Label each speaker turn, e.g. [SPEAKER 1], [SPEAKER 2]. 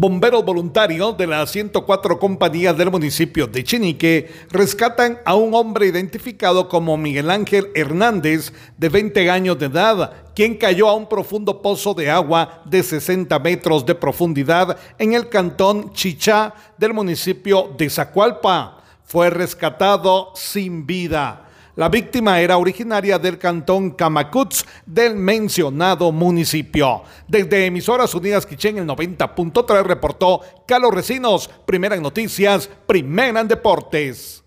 [SPEAKER 1] Bomberos voluntarios de las 104 compañías del municipio de Chinique rescatan a un hombre identificado como Miguel Ángel Hernández, de 20 años de edad, quien cayó a un profundo pozo de agua de 60 metros de profundidad en el cantón Chichá del municipio de Zacualpa. Fue rescatado sin vida. La víctima era originaria del cantón Camacuts del mencionado municipio. Desde Emisoras Unidas Quichén, el 90.3 reportó Carlos Recinos, primera en noticias, primera en deportes.